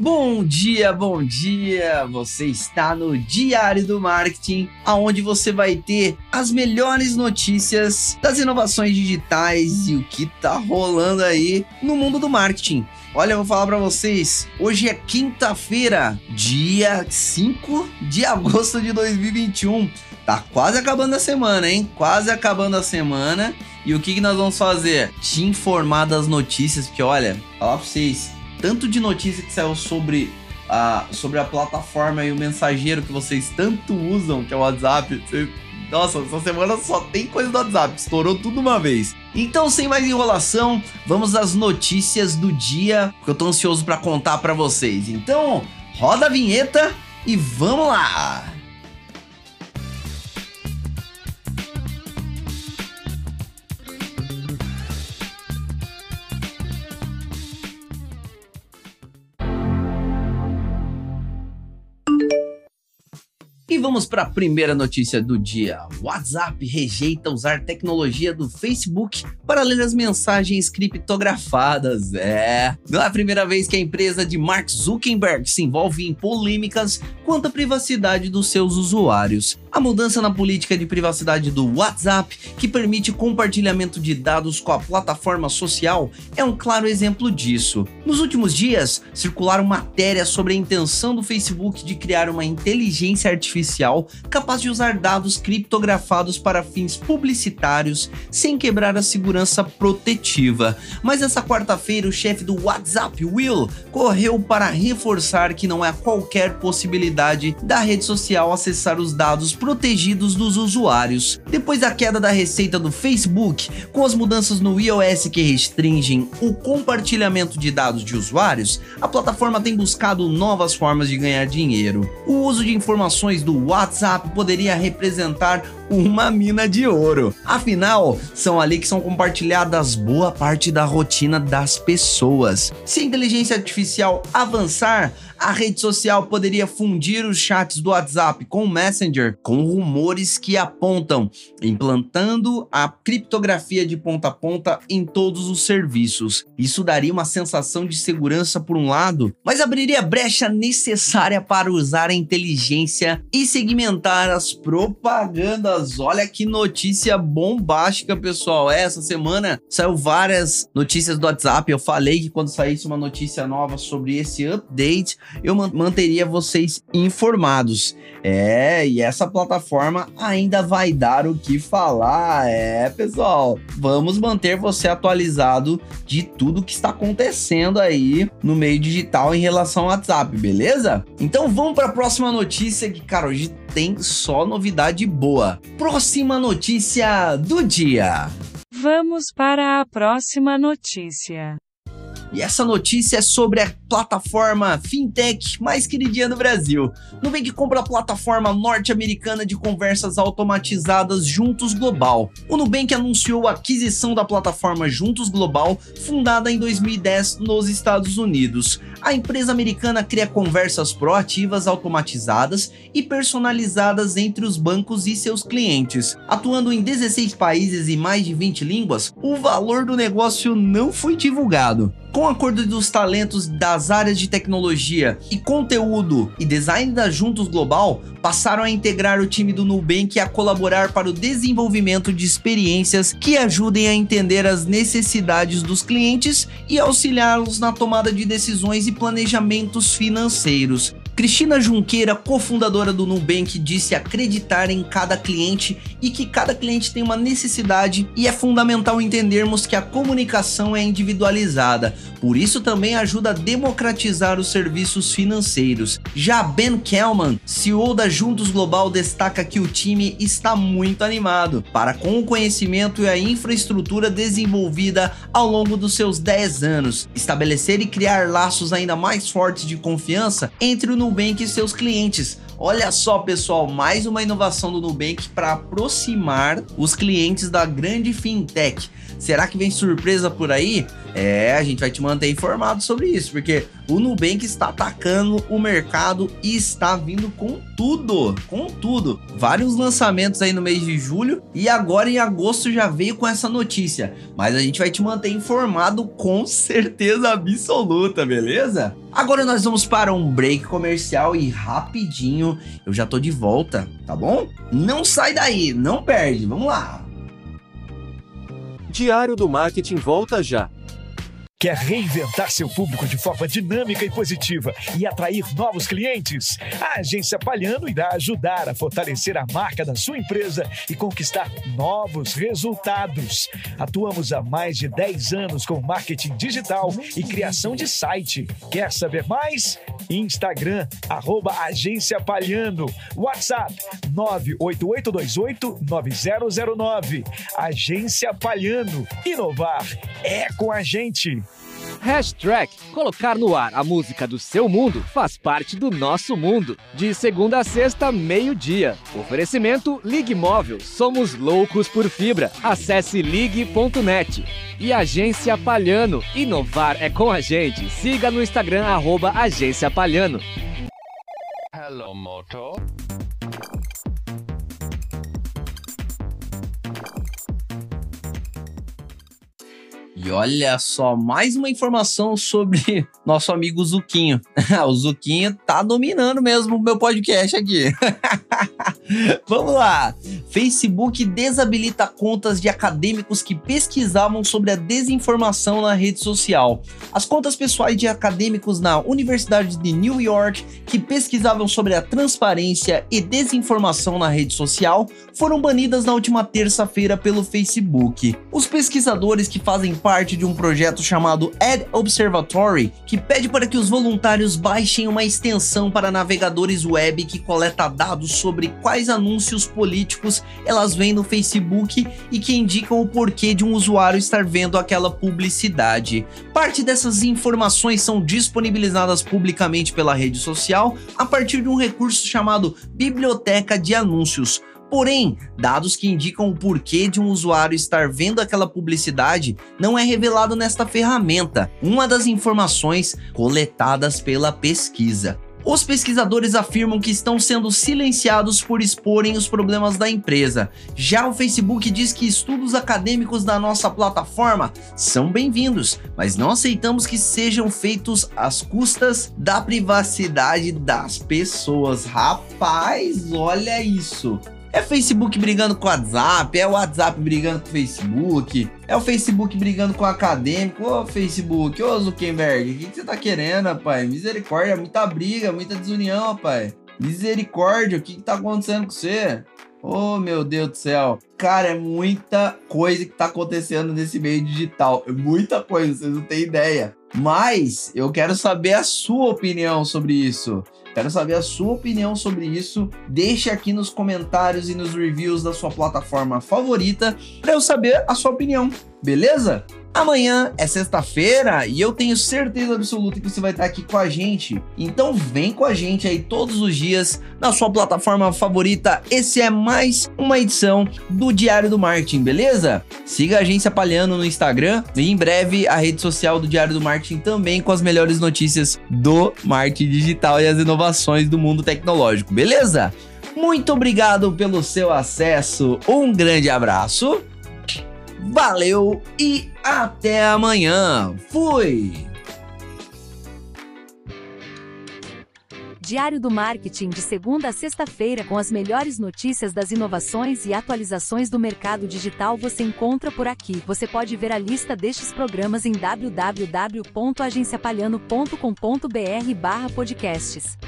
Bom dia, bom dia! Você está no Diário do Marketing, aonde você vai ter as melhores notícias das inovações digitais e o que tá rolando aí no mundo do marketing. Olha, eu vou falar para vocês, hoje é quinta-feira, dia 5 de agosto de 2021. Tá quase acabando a semana, hein? Quase acabando a semana. E o que, que nós vamos fazer? Te informar das notícias, porque olha, falar pra vocês, tanto de notícia que saiu sobre a, sobre a plataforma e o mensageiro que vocês tanto usam, que é o WhatsApp. nossa, essa semana só tem coisa do WhatsApp, estourou tudo uma vez. Então, sem mais enrolação, vamos às notícias do dia, que eu tô ansioso para contar para vocês. Então, roda a vinheta e vamos lá! E vamos para a primeira notícia do dia. WhatsApp rejeita usar tecnologia do Facebook para ler as mensagens criptografadas. É, não é a primeira vez que a empresa de Mark Zuckerberg se envolve em polêmicas quanto à privacidade dos seus usuários. A mudança na política de privacidade do WhatsApp, que permite compartilhamento de dados com a plataforma social, é um claro exemplo disso. Nos últimos dias, circularam matérias sobre a intenção do Facebook de criar uma inteligência artificial capaz de usar dados criptografados para fins publicitários sem quebrar a segurança protetiva. Mas essa quarta-feira, o chefe do WhatsApp, Will, correu para reforçar que não há qualquer possibilidade da rede social acessar os dados protegidos dos usuários. Depois da queda da receita do Facebook, com as mudanças no iOS que restringem o compartilhamento de dados de usuários, a plataforma tem buscado novas formas de ganhar dinheiro. O uso de informações do WhatsApp poderia representar uma mina de ouro. Afinal, são ali que são compartilhadas boa parte da rotina das pessoas. Se a inteligência artificial avançar, a rede social poderia fundir os chats do WhatsApp com o Messenger, com rumores que apontam implantando a criptografia de ponta a ponta em todos os serviços. Isso daria uma sensação de segurança por um lado, mas abriria brecha necessária para usar a inteligência e segmentar as propagandas. Olha que notícia bombástica, pessoal. Essa semana saiu várias notícias do WhatsApp. Eu falei que quando saísse uma notícia nova sobre esse update, eu manteria vocês informados. É, e essa plataforma ainda vai dar o que falar. É, pessoal, vamos manter você atualizado de tudo que está acontecendo aí no meio digital em relação ao WhatsApp, beleza? Então vamos para a próxima notícia que, cara, hoje tem só novidade boa. Próxima notícia do dia. Vamos para a próxima notícia. E essa notícia é sobre a plataforma fintech mais queridinha do Brasil. Nubank compra a plataforma norte-americana de conversas automatizadas Juntos Global. O Nubank anunciou a aquisição da plataforma Juntos Global, fundada em 2010 nos Estados Unidos. A empresa americana cria conversas proativas automatizadas e personalizadas entre os bancos e seus clientes. Atuando em 16 países e mais de 20 línguas, o valor do negócio não foi divulgado. Com o acordo dos talentos das áreas de tecnologia e conteúdo e design da Juntos Global, passaram a integrar o time do Nubank e a colaborar para o desenvolvimento de experiências que ajudem a entender as necessidades dos clientes e auxiliá-los na tomada de decisões e planejamentos financeiros. Cristina Junqueira, cofundadora do Nubank, disse acreditar em cada cliente e que cada cliente tem uma necessidade e é fundamental entendermos que a comunicação é individualizada. Por isso também ajuda a democratizar os serviços financeiros. Já Ben Kellman, CEO da Juntos Global, destaca que o time está muito animado para com o conhecimento e a infraestrutura desenvolvida ao longo dos seus 10 anos, estabelecer e criar laços ainda mais fortes de confiança entre o Nubank e seus clientes. Olha só, pessoal, mais uma inovação do Nubank para aproximar os clientes da grande fintech. Será que vem surpresa por aí? É, a gente vai te manter informado sobre isso, porque o Nubank está atacando o mercado e está vindo com tudo, com tudo. Vários lançamentos aí no mês de julho e agora em agosto já veio com essa notícia. Mas a gente vai te manter informado com certeza absoluta, beleza? Agora nós vamos para um break comercial e rapidinho eu já tô de volta, tá bom? Não sai daí, não perde, vamos lá. Diário do Marketing volta já. Quer reinventar seu público de forma dinâmica e positiva e atrair novos clientes? A Agência Palhano irá ajudar a fortalecer a marca da sua empresa e conquistar novos resultados. Atuamos há mais de 10 anos com marketing digital e criação de site. Quer saber mais? Instagram, arroba Agência Palhano. WhatsApp, 988289009. Agência Palhano. Inovar é com a gente. Hashtag. Colocar no ar a música do seu mundo faz parte do nosso mundo. De segunda a sexta, meio-dia. Oferecimento Ligue Móvel. Somos loucos por fibra. Acesse ligue.net. E Agência Palhano. Inovar é com a gente. Siga no Instagram, arroba Agência Palhano. Hello, Moto. Olha só, mais uma informação sobre nosso amigo Zuquinho. o Zuquinho tá dominando mesmo o meu podcast aqui. Vamos lá. Facebook desabilita contas de acadêmicos que pesquisavam sobre a desinformação na rede social. As contas pessoais de acadêmicos na Universidade de New York que pesquisavam sobre a transparência e desinformação na rede social foram banidas na última terça-feira pelo Facebook. Os pesquisadores que fazem parte de um projeto chamado Ad Observatory, que pede para que os voluntários baixem uma extensão para navegadores web que coleta dados sobre quais anúncios políticos elas veem no Facebook e que indicam o porquê de um usuário estar vendo aquela publicidade. Parte dessas informações são disponibilizadas publicamente pela rede social a partir de um recurso chamado Biblioteca de Anúncios. Porém, dados que indicam o porquê de um usuário estar vendo aquela publicidade não é revelado nesta ferramenta, uma das informações coletadas pela pesquisa. Os pesquisadores afirmam que estão sendo silenciados por exporem os problemas da empresa. Já o Facebook diz que estudos acadêmicos da nossa plataforma são bem-vindos, mas não aceitamos que sejam feitos às custas da privacidade das pessoas. Rapaz, olha isso. É Facebook brigando com o WhatsApp, é o WhatsApp brigando com o Facebook, é o Facebook brigando com o acadêmico. Ô Facebook, ô Zuckerberg, o que, você tá querendo, rapaz? Misericórdia, muita briga, muita desunião, rapaz. Misericórdia, o que, que tá acontecendo com você? Oh, meu Deus do céu. Cara, é muita coisa que tá acontecendo nesse meio digital. É muita coisa, vocês não têm ideia. Mas eu quero saber a sua opinião sobre isso. Quero saber a sua opinião sobre isso. Deixe aqui nos comentários e nos reviews da sua plataforma favorita para eu saber a sua opinião, beleza? Amanhã é sexta-feira e eu tenho certeza absoluta que você vai estar aqui com a gente. Então vem com a gente aí todos os dias na sua plataforma favorita. Esse é mais uma edição do Diário do Marketing, beleza? Siga a Agência Palhano no Instagram e em breve a rede social do Diário do Marketing também com as melhores notícias do marketing digital e as inovações do mundo tecnológico, beleza? Muito obrigado pelo seu acesso. Um grande abraço. Valeu e até amanhã. Fui! Diário do Marketing de segunda a sexta-feira com as melhores notícias das inovações e atualizações do mercado digital você encontra por aqui. Você pode ver a lista destes programas em www.agenciapalhano.com.br/podcasts.